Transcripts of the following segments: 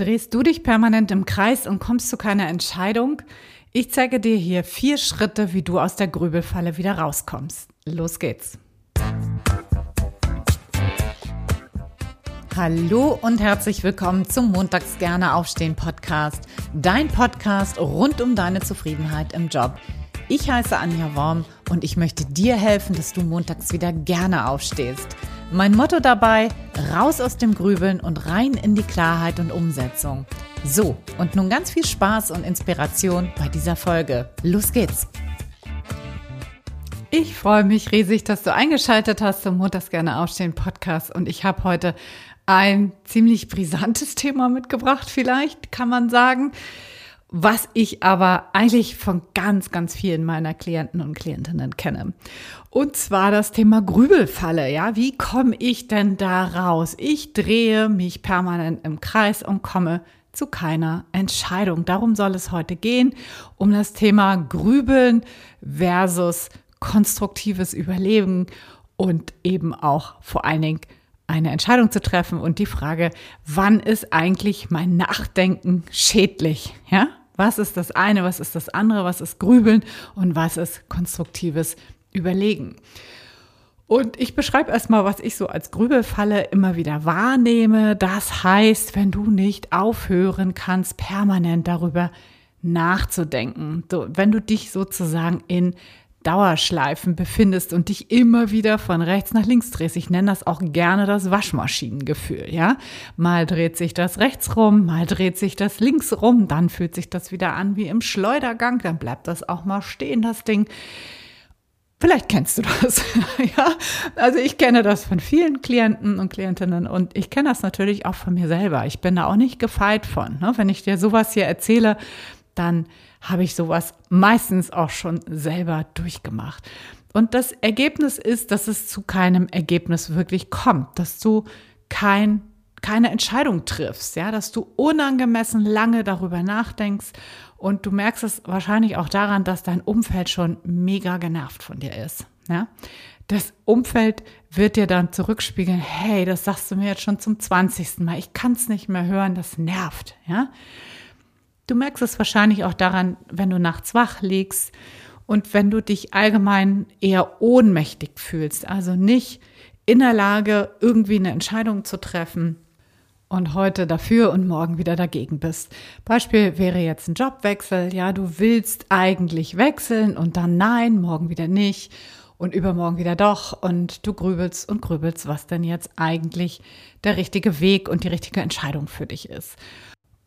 Drehst du dich permanent im Kreis und kommst zu keiner Entscheidung? Ich zeige dir hier vier Schritte, wie du aus der Grübelfalle wieder rauskommst. Los geht's. Hallo und herzlich willkommen zum Montags gerne aufstehen Podcast, dein Podcast rund um deine Zufriedenheit im Job. Ich heiße Anja Worm und ich möchte dir helfen, dass du montags wieder gerne aufstehst. Mein Motto dabei, raus aus dem Grübeln und rein in die Klarheit und Umsetzung. So, und nun ganz viel Spaß und Inspiration bei dieser Folge. Los geht's! Ich freue mich riesig, dass du eingeschaltet hast zum Montags gerne aufstehen Podcast und ich habe heute ein ziemlich brisantes Thema mitgebracht, vielleicht kann man sagen was ich aber eigentlich von ganz, ganz vielen meiner Klienten und Klientinnen kenne. Und zwar das Thema Grübelfalle. Ja, wie komme ich denn da raus? Ich drehe mich permanent im Kreis und komme zu keiner Entscheidung. Darum soll es heute gehen, um das Thema Grübeln versus konstruktives Überleben und eben auch vor allen Dingen eine Entscheidung zu treffen und die Frage, wann ist eigentlich mein Nachdenken schädlich? Ja, was ist das eine, was ist das andere, was ist Grübeln und was ist konstruktives Überlegen. Und ich beschreibe erstmal, was ich so als Grübelfalle immer wieder wahrnehme. Das heißt, wenn du nicht aufhören kannst, permanent darüber nachzudenken, wenn du dich sozusagen in Dauerschleifen befindest und dich immer wieder von rechts nach links drehst. Ich nenne das auch gerne das Waschmaschinengefühl, ja. Mal dreht sich das rechts rum, mal dreht sich das links rum, dann fühlt sich das wieder an wie im Schleudergang, dann bleibt das auch mal stehen, das Ding. Vielleicht kennst du das, ja. Also ich kenne das von vielen Klienten und Klientinnen und ich kenne das natürlich auch von mir selber. Ich bin da auch nicht gefeit von. Ne? Wenn ich dir sowas hier erzähle, dann habe ich sowas meistens auch schon selber durchgemacht. Und das Ergebnis ist, dass es zu keinem Ergebnis wirklich kommt, dass du kein, keine Entscheidung triffst, ja, dass du unangemessen lange darüber nachdenkst und du merkst es wahrscheinlich auch daran, dass dein Umfeld schon mega genervt von dir ist, ja. Das Umfeld wird dir dann zurückspiegeln, hey, das sagst du mir jetzt schon zum 20. Mal, ich kann es nicht mehr hören, das nervt, ja. Du merkst es wahrscheinlich auch daran, wenn du nachts wach liegst und wenn du dich allgemein eher ohnmächtig fühlst, also nicht in der Lage, irgendwie eine Entscheidung zu treffen und heute dafür und morgen wieder dagegen bist. Beispiel wäre jetzt ein Jobwechsel. Ja, du willst eigentlich wechseln und dann nein, morgen wieder nicht und übermorgen wieder doch und du grübelst und grübelst, was denn jetzt eigentlich der richtige Weg und die richtige Entscheidung für dich ist.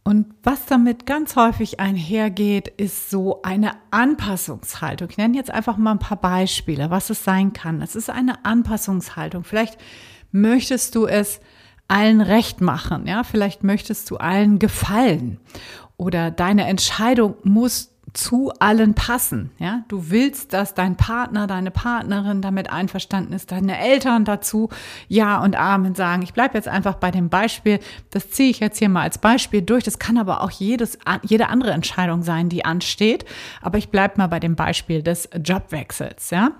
Und was damit ganz häufig einhergeht, ist so eine Anpassungshaltung. Ich nenne jetzt einfach mal ein paar Beispiele, was es sein kann. Es ist eine Anpassungshaltung. Vielleicht möchtest du es allen recht machen, ja? Vielleicht möchtest du allen gefallen oder deine Entscheidung muss zu allen passen. Ja, du willst, dass dein Partner, deine Partnerin damit einverstanden ist, deine Eltern dazu Ja und Amen sagen. Ich bleibe jetzt einfach bei dem Beispiel. Das ziehe ich jetzt hier mal als Beispiel durch. Das kann aber auch jedes, jede andere Entscheidung sein, die ansteht. Aber ich bleibe mal bei dem Beispiel des Jobwechsels. Ja.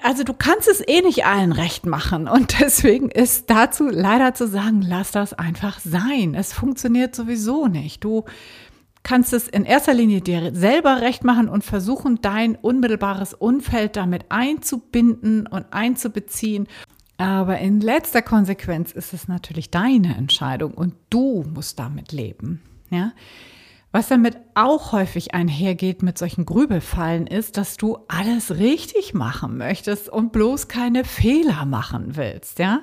Also du kannst es eh nicht allen recht machen und deswegen ist dazu leider zu sagen, lass das einfach sein. Es funktioniert sowieso nicht. Du kannst es in erster Linie dir selber recht machen und versuchen, dein unmittelbares Umfeld damit einzubinden und einzubeziehen. Aber in letzter Konsequenz ist es natürlich deine Entscheidung und du musst damit leben. Ja? Was damit auch häufig einhergeht mit solchen Grübelfallen ist, dass du alles richtig machen möchtest und bloß keine Fehler machen willst, ja?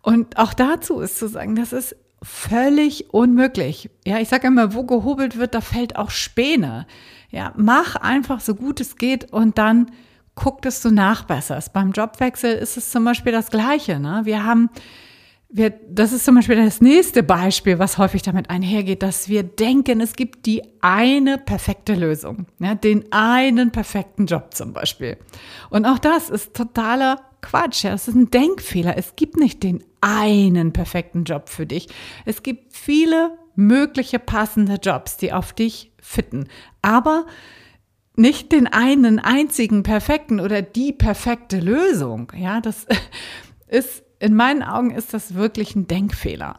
Und auch dazu ist zu sagen, das ist völlig unmöglich. Ja, ich sage immer, wo gehobelt wird, da fällt auch Späne. Ja, mach einfach so gut es geht und dann guck, dass du nachbesserst. Beim Jobwechsel ist es zum Beispiel das Gleiche. Ne? Wir haben, wir, das ist zum Beispiel das nächste Beispiel, was häufig damit einhergeht, dass wir denken, es gibt die eine perfekte Lösung, ja, den einen perfekten Job zum Beispiel. Und auch das ist totaler Quatsch, ja, es ist ein Denkfehler. Es gibt nicht den einen perfekten Job für dich. Es gibt viele mögliche passende Jobs, die auf dich fitten, aber nicht den einen einzigen perfekten oder die perfekte Lösung. Ja, das ist in meinen Augen ist das wirklich ein Denkfehler.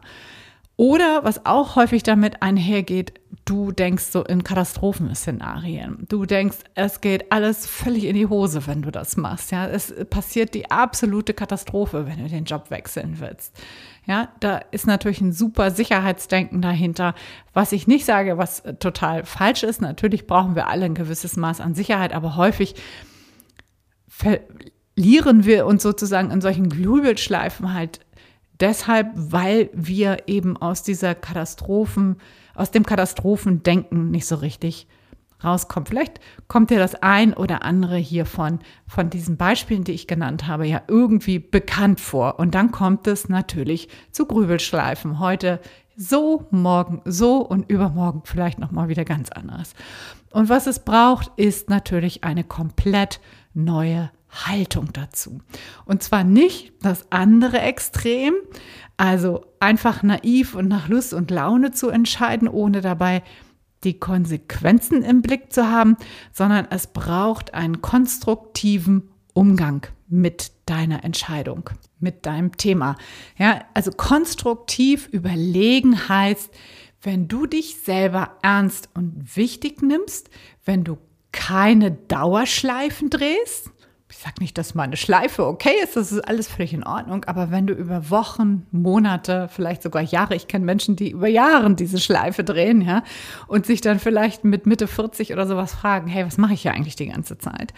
Oder was auch häufig damit einhergeht, du denkst so in Katastrophenszenarien. Du denkst, es geht alles völlig in die Hose, wenn du das machst. Ja, es passiert die absolute Katastrophe, wenn du den Job wechseln willst. Ja, da ist natürlich ein super Sicherheitsdenken dahinter. Was ich nicht sage, was total falsch ist. Natürlich brauchen wir alle ein gewisses Maß an Sicherheit, aber häufig verlieren wir uns sozusagen in solchen Grübelschleifen halt deshalb, weil wir eben aus dieser Katastrophen, aus dem Katastrophendenken nicht so richtig rauskommen. Vielleicht kommt dir das ein oder andere hiervon, von diesen Beispielen, die ich genannt habe, ja irgendwie bekannt vor. Und dann kommt es natürlich zu Grübelschleifen. Heute so, morgen so und übermorgen vielleicht nochmal wieder ganz anders. Und was es braucht, ist natürlich eine komplett neue Haltung dazu. Und zwar nicht das andere Extrem, also einfach naiv und nach Lust und Laune zu entscheiden, ohne dabei die Konsequenzen im Blick zu haben, sondern es braucht einen konstruktiven Umgang mit deiner Entscheidung, mit deinem Thema. Ja, also konstruktiv überlegen heißt, wenn du dich selber ernst und wichtig nimmst, wenn du keine Dauerschleifen drehst, ich sage nicht, dass mal eine Schleife okay ist, das ist alles völlig in Ordnung, aber wenn du über Wochen, Monate, vielleicht sogar Jahre, ich kenne Menschen, die über Jahre diese Schleife drehen, ja, und sich dann vielleicht mit Mitte 40 oder sowas fragen, hey, was mache ich ja eigentlich die ganze Zeit?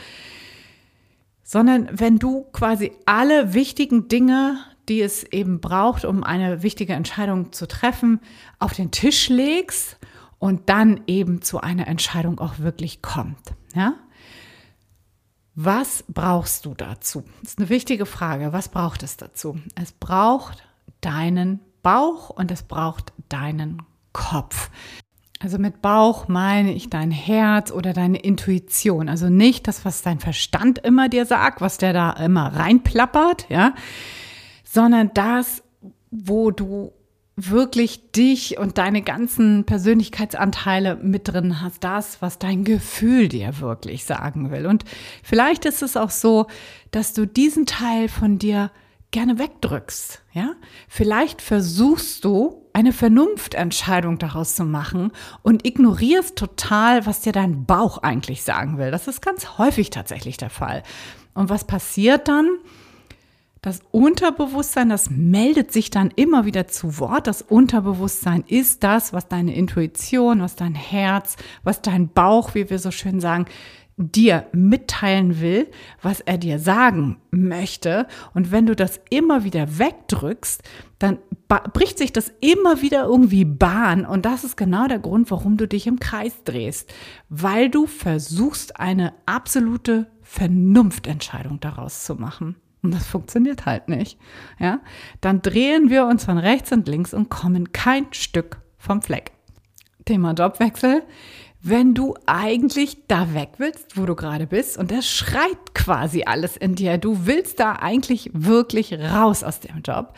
Sondern wenn du quasi alle wichtigen Dinge, die es eben braucht, um eine wichtige Entscheidung zu treffen, auf den Tisch legst und dann eben zu einer Entscheidung auch wirklich kommt, ja? Was brauchst du dazu? Das ist eine wichtige Frage. Was braucht es dazu? Es braucht deinen Bauch und es braucht deinen Kopf. Also mit Bauch meine ich dein Herz oder deine Intuition. Also nicht das, was dein Verstand immer dir sagt, was der da immer reinplappert, ja, sondern das, wo du wirklich dich und deine ganzen Persönlichkeitsanteile mit drin hast, das, was dein Gefühl dir wirklich sagen will. Und vielleicht ist es auch so, dass du diesen Teil von dir gerne wegdrückst, ja? Vielleicht versuchst du eine Vernunftentscheidung daraus zu machen und ignorierst total, was dir dein Bauch eigentlich sagen will. Das ist ganz häufig tatsächlich der Fall. Und was passiert dann? Das Unterbewusstsein, das meldet sich dann immer wieder zu Wort. Das Unterbewusstsein ist das, was deine Intuition, was dein Herz, was dein Bauch, wie wir so schön sagen, dir mitteilen will, was er dir sagen möchte. Und wenn du das immer wieder wegdrückst, dann bricht sich das immer wieder irgendwie Bahn. Und das ist genau der Grund, warum du dich im Kreis drehst. Weil du versuchst, eine absolute Vernunftentscheidung daraus zu machen. Und das funktioniert halt nicht. Ja? Dann drehen wir uns von rechts und links und kommen kein Stück vom Fleck. Thema Jobwechsel. Wenn du eigentlich da weg willst, wo du gerade bist, und das schreit quasi alles in dir, du willst da eigentlich wirklich raus aus dem Job.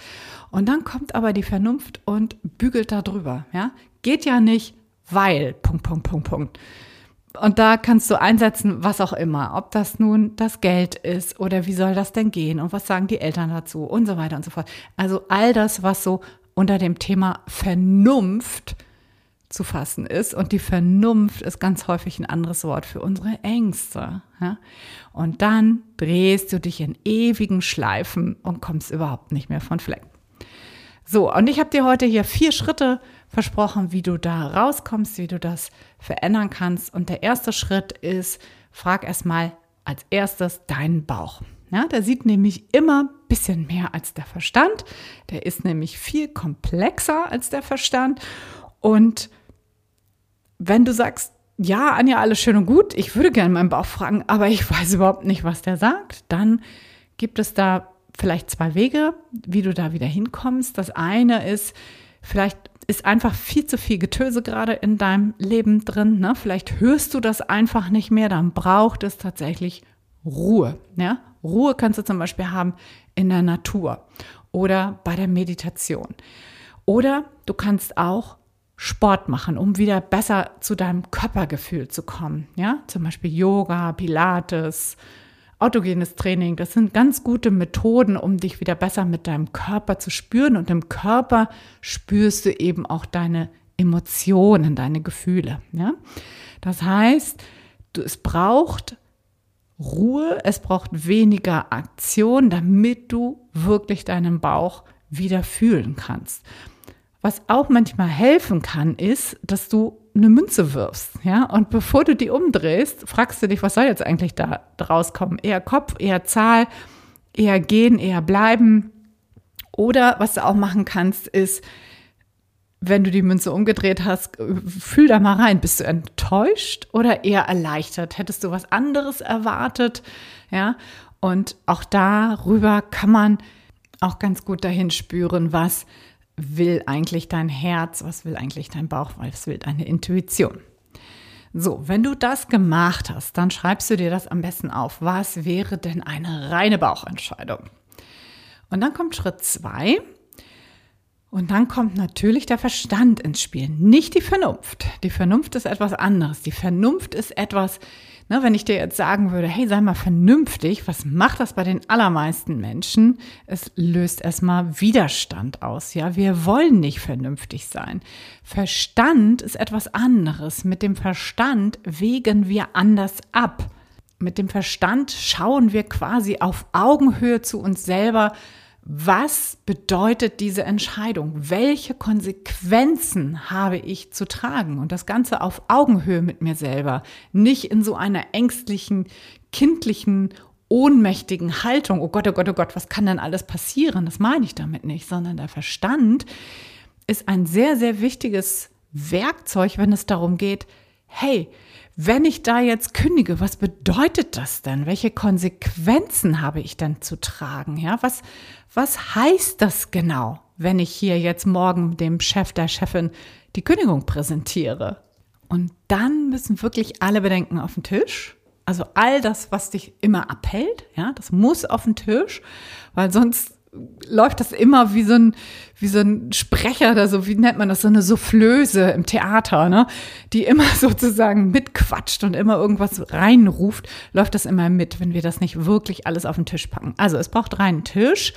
Und dann kommt aber die Vernunft und bügelt da drüber. Ja? Geht ja nicht, weil, Punkt, Punkt, Punkt, Punkt. Und da kannst du einsetzen, was auch immer. Ob das nun das Geld ist oder wie soll das denn gehen und was sagen die Eltern dazu und so weiter und so fort. Also all das, was so unter dem Thema Vernunft zu fassen ist. Und die Vernunft ist ganz häufig ein anderes Wort für unsere Ängste. Und dann drehst du dich in ewigen Schleifen und kommst überhaupt nicht mehr von Fleck. So, und ich habe dir heute hier vier Schritte versprochen, wie du da rauskommst, wie du das verändern kannst. Und der erste Schritt ist, frag erstmal als erstes deinen Bauch. Ja, der sieht nämlich immer ein bisschen mehr als der Verstand. Der ist nämlich viel komplexer als der Verstand. Und wenn du sagst, ja, Anja, alles schön und gut, ich würde gerne meinen Bauch fragen, aber ich weiß überhaupt nicht, was der sagt, dann gibt es da vielleicht zwei Wege, wie du da wieder hinkommst. Das eine ist, vielleicht ist einfach viel zu viel Getöse gerade in deinem Leben drin. Ne? Vielleicht hörst du das einfach nicht mehr, dann braucht es tatsächlich Ruhe. Ja? Ruhe kannst du zum Beispiel haben in der Natur oder bei der Meditation. Oder du kannst auch Sport machen, um wieder besser zu deinem Körpergefühl zu kommen. Ja, zum Beispiel Yoga, Pilates, autogenes Training, das sind ganz gute Methoden, um dich wieder besser mit deinem Körper zu spüren. Und im Körper spürst du eben auch deine Emotionen, deine Gefühle. Ja? Das heißt, du, es braucht Ruhe, es braucht weniger Aktion, damit du wirklich deinen Bauch wieder fühlen kannst. Was auch manchmal helfen kann, ist, dass du eine Münze wirfst, ja, und bevor du die umdrehst, fragst du dich, was soll jetzt eigentlich da rauskommen? Eher Kopf, eher Zahl, eher gehen, eher bleiben. Oder was du auch machen kannst, ist, wenn du die Münze umgedreht hast, fühl da mal rein. Bist du enttäuscht oder eher erleichtert? Hättest du was anderes erwartet? Ja, und auch darüber kann man auch ganz gut dahin spüren, was will eigentlich dein Herz, was will eigentlich dein Bauch, was will deine Intuition. So, wenn du das gemacht hast, dann schreibst du dir das am besten auf. Was wäre denn eine reine Bauchentscheidung? Und dann kommt Schritt zwei. Und dann kommt natürlich der Verstand ins Spiel, nicht die Vernunft. Die Vernunft ist etwas anderes. Die Vernunft ist etwas, Ne, wenn ich dir jetzt sagen würde, hey, sei mal vernünftig, was macht das bei den allermeisten Menschen? Es löst erstmal Widerstand aus. Ja, wir wollen nicht vernünftig sein. Verstand ist etwas anderes. Mit dem Verstand wägen wir anders ab. Mit dem Verstand schauen wir quasi auf Augenhöhe zu uns selber, was bedeutet diese Entscheidung? Welche Konsequenzen habe ich zu tragen? Und das Ganze auf Augenhöhe mit mir selber, nicht in so einer ängstlichen, kindlichen, ohnmächtigen Haltung. Oh Gott, oh Gott, oh Gott, was kann denn alles passieren? Das meine ich damit nicht, sondern der Verstand ist ein sehr, sehr wichtiges Werkzeug, wenn es darum geht, hey, wenn ich da jetzt kündige, was bedeutet das denn? Welche Konsequenzen habe ich denn zu tragen? Ja, was, was heißt das genau, wenn ich hier jetzt morgen dem Chef, der Chefin die Kündigung präsentiere? Und dann müssen wirklich alle Bedenken auf den Tisch. Also all das, was dich immer abhält, ja, das muss auf den Tisch, weil sonst läuft das immer wie so ein, wie so ein Sprecher oder so, wie nennt man das, so eine Soufflöse im Theater, ne? Die immer sozusagen mitquatscht und immer irgendwas reinruft, läuft das immer mit, wenn wir das nicht wirklich alles auf den Tisch packen. Also es braucht reinen Tisch,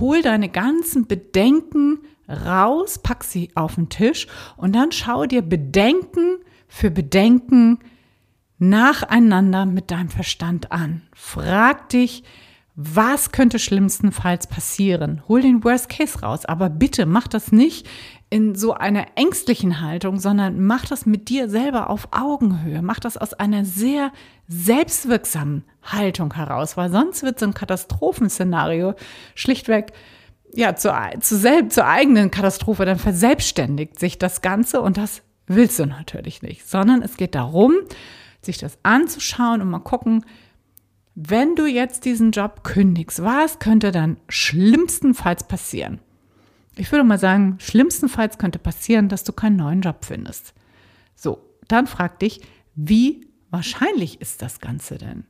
hol deine ganzen Bedenken raus, pack sie auf den Tisch und dann schau dir Bedenken für Bedenken nacheinander mit deinem Verstand an. Frag dich, was könnte schlimmstenfalls passieren? Hol den Worst Case raus, aber bitte mach das nicht in so einer ängstlichen Haltung, sondern mach das mit dir selber auf Augenhöhe. Mach das aus einer sehr selbstwirksamen Haltung heraus, weil sonst wird so ein Katastrophenszenario schlichtweg ja, zur, zu selbst, zur eigenen Katastrophe, dann verselbstständigt sich das Ganze und das willst du natürlich nicht, sondern es geht darum, sich das anzuschauen und mal gucken, wenn du jetzt diesen Job kündigst, was könnte dann schlimmstenfalls passieren? Ich würde mal sagen, schlimmstenfalls könnte passieren, dass du keinen neuen Job findest. So, dann frag dich, wie wahrscheinlich ist das Ganze denn?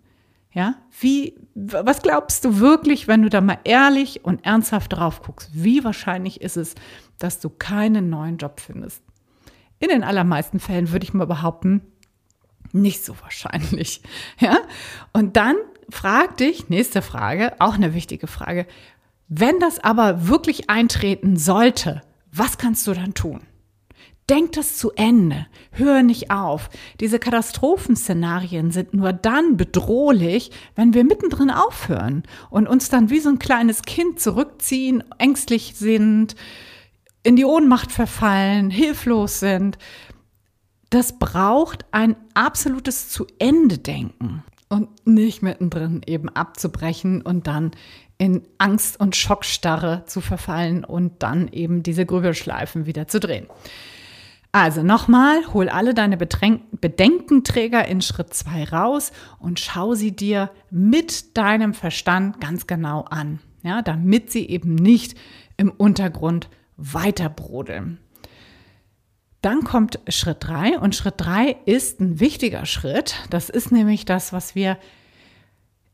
Ja, wie, was glaubst du wirklich, wenn du da mal ehrlich und ernsthaft drauf guckst? Wie wahrscheinlich ist es, dass du keinen neuen Job findest? In den allermeisten Fällen würde ich mal behaupten, nicht so wahrscheinlich. Ja, und dann frag dich, nächste Frage, auch eine wichtige Frage, wenn das aber wirklich eintreten sollte, was kannst du dann tun? Denk das zu Ende. Hör nicht auf. Diese Katastrophenszenarien sind nur dann bedrohlich, wenn wir mittendrin aufhören und uns dann wie so ein kleines Kind zurückziehen, ängstlich sind, in die Ohnmacht verfallen, hilflos sind. Das braucht ein absolutes Zu Ende denken und nicht mittendrin eben abzubrechen und dann in Angst und Schockstarre zu verfallen und dann eben diese Grübelschleifen wieder zu drehen. Also nochmal, hol alle deine Bedenkenträger in Schritt 2 raus und schau sie dir mit deinem Verstand ganz genau an, ja, damit sie eben nicht im Untergrund weiter brodeln. Dann kommt Schritt drei und Schritt drei ist ein wichtiger Schritt. Das ist nämlich das, was wir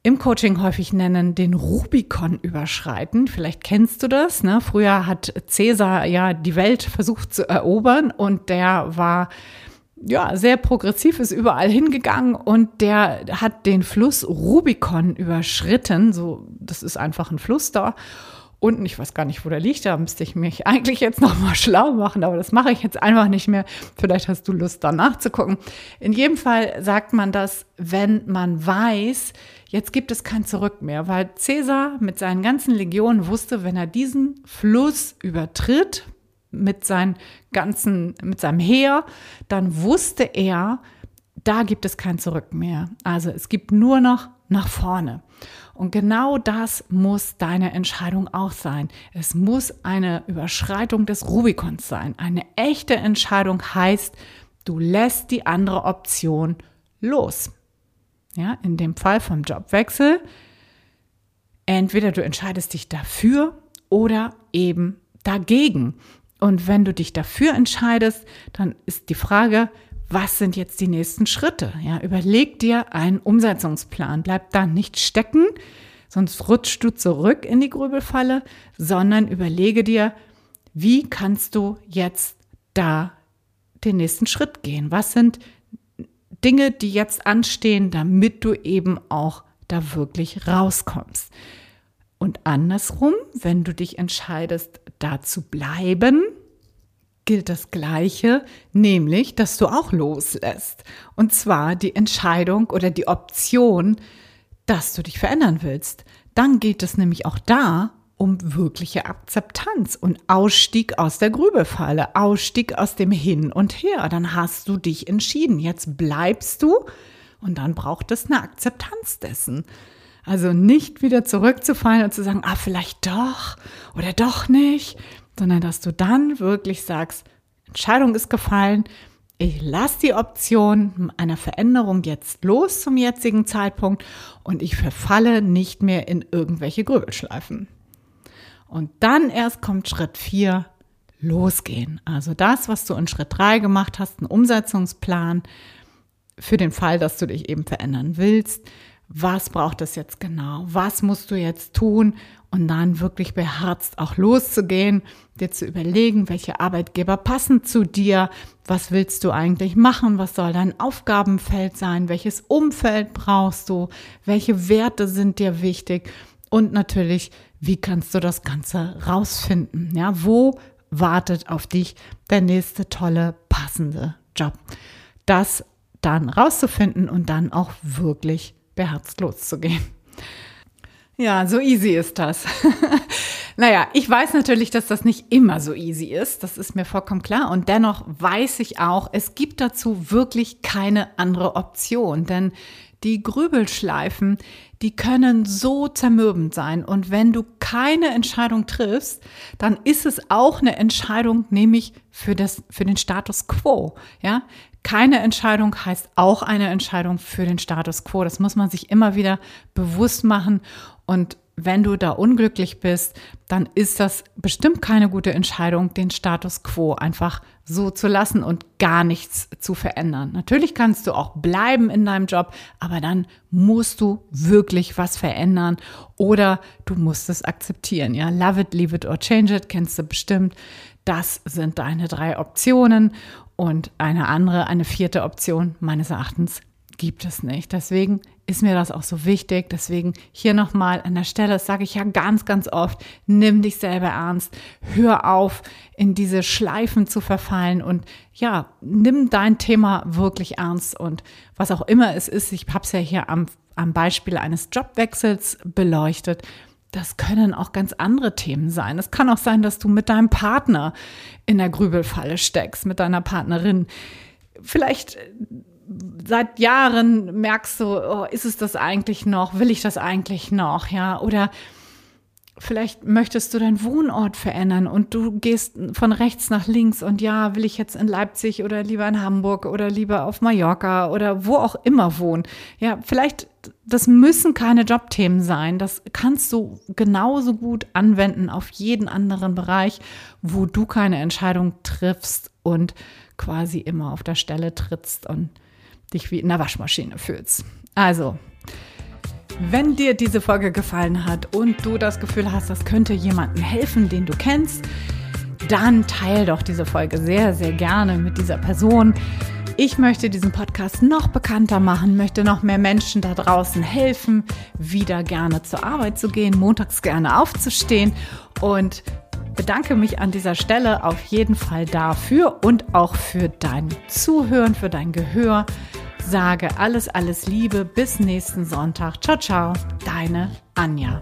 im Coaching häufig nennen, den Rubikon überschreiten. Vielleicht kennst du das. Ne? Früher hat Cäsar ja die Welt versucht zu erobern und der war ja, sehr progressiv, ist überall hingegangen und der hat den Fluss Rubicon überschritten. So, das ist einfach ein Fluss da. Unten, ich weiß gar nicht, wo der liegt, da müsste ich mich eigentlich jetzt nochmal schlau machen, aber das mache ich jetzt einfach nicht mehr. Vielleicht hast du Lust, da nachzugucken. In jedem Fall sagt man das, wenn man weiß, jetzt gibt es kein Zurück mehr, weil Cäsar mit seinen ganzen Legionen wusste, wenn er diesen Fluss übertritt, mit seinen ganzen, mit seinem Heer, dann wusste er, da gibt es kein Zurück mehr. Also es gibt nur noch nach vorne. Und genau das muss deine Entscheidung auch sein. Es muss eine Überschreitung des Rubikons sein. Eine echte Entscheidung heißt, du lässt die andere Option los. Ja, in dem Fall vom Jobwechsel, entweder du entscheidest dich dafür oder eben dagegen. Und wenn du dich dafür entscheidest, dann ist die Frage, was sind jetzt die nächsten Schritte? Ja, überleg dir einen Umsetzungsplan. Bleib da nicht stecken, sonst rutschst du zurück in die Grübelfalle, sondern überlege dir, wie kannst du jetzt da den nächsten Schritt gehen? Was sind Dinge, die jetzt anstehen, damit du eben auch da wirklich rauskommst? Und andersrum, wenn du dich entscheidest, da zu bleiben, gilt das Gleiche, nämlich, dass du auch loslässt. Und zwar die Entscheidung oder die Option, dass du dich verändern willst. Dann geht es nämlich auch da um wirkliche Akzeptanz und Ausstieg aus der Grübelfalle, Ausstieg aus dem Hin und Her. Dann hast du dich entschieden. Jetzt bleibst du und dann braucht es eine Akzeptanz dessen. Also nicht wieder zurückzufallen und zu sagen, ah, vielleicht doch oder doch nicht, sondern dass du dann wirklich sagst, Entscheidung ist gefallen, ich lasse die Option einer Veränderung jetzt los zum jetzigen Zeitpunkt und ich verfalle nicht mehr in irgendwelche Grübelschleifen. Und dann erst kommt Schritt 4, losgehen. Also das, was du in Schritt 3 gemacht hast, ein Umsetzungsplan für den Fall, dass du dich eben verändern willst was braucht es jetzt genau, was musst du jetzt tun? Und dann wirklich beherzt auch loszugehen, dir zu überlegen, welche Arbeitgeber passen zu dir, was willst du eigentlich machen, was soll dein Aufgabenfeld sein, welches Umfeld brauchst du, welche Werte sind dir wichtig? Und natürlich, wie kannst du das Ganze rausfinden, ja, wo wartet auf dich der nächste tolle, passende Job. Das dann rauszufinden und dann auch wirklich beherzt loszugehen. Ja, so easy ist das. naja, ich weiß natürlich, dass das nicht immer so easy ist. Das ist mir vollkommen klar. Und dennoch weiß ich auch, es gibt dazu wirklich keine andere Option. Denn die Grübelschleifen, die können so zermürbend sein. Und wenn du keine Entscheidung triffst, dann ist es auch eine Entscheidung, nämlich für das, für den Status quo. Ja, keine Entscheidung heißt auch eine Entscheidung für den Status quo. Das muss man sich immer wieder bewusst machen. Und wenn du da unglücklich bist, dann ist das bestimmt keine gute Entscheidung, den Status quo einfach so zu lassen und gar nichts zu verändern. Natürlich kannst du auch bleiben in deinem Job, aber dann musst du wirklich was verändern oder du musst es akzeptieren. Ja, love it, leave it or change it, kennst du bestimmt. Das sind deine drei Optionen und eine andere, eine vierte Option meines Erachtens gibt es nicht. Deswegen ist mir das auch so wichtig. Deswegen hier nochmal an der Stelle, das sage ich ja ganz, ganz oft, nimm dich selber ernst. Hör auf, in diese Schleifen zu verfallen und ja, nimm dein Thema wirklich ernst und was auch immer es ist. Ich habe es ja hier am, am Beispiel eines Jobwechsels beleuchtet. Das können auch ganz andere Themen sein. Es kann auch sein, dass du mit deinem Partner in der Grübelfalle steckst, mit deiner Partnerin. Vielleicht äh, seit Jahren merkst du, oh, ist es das eigentlich noch? Will ich das eigentlich noch? Ja, oder vielleicht möchtest du deinen Wohnort verändern und du gehst von rechts nach links und ja, will ich jetzt in Leipzig oder lieber in Hamburg oder lieber auf Mallorca oder wo auch immer wohnen. Ja, vielleicht, das müssen keine Jobthemen sein. Das kannst du genauso gut anwenden auf jeden anderen Bereich, wo du keine Entscheidung triffst und quasi immer auf der Stelle trittst und dich wie in der Waschmaschine fühlst. Also, wenn dir diese Folge gefallen hat und du das Gefühl hast, das könnte jemandem helfen, den du kennst, dann teile doch diese Folge sehr, sehr gerne mit dieser Person. Ich möchte diesen Podcast noch bekannter machen, möchte noch mehr Menschen da draußen helfen, wieder gerne zur Arbeit zu gehen, montags gerne aufzustehen und bedanke mich an dieser Stelle auf jeden Fall dafür und auch für dein Zuhören, für dein Gehör. Sage alles, alles Liebe. Bis nächsten Sonntag. Ciao, ciao. Deine Anja.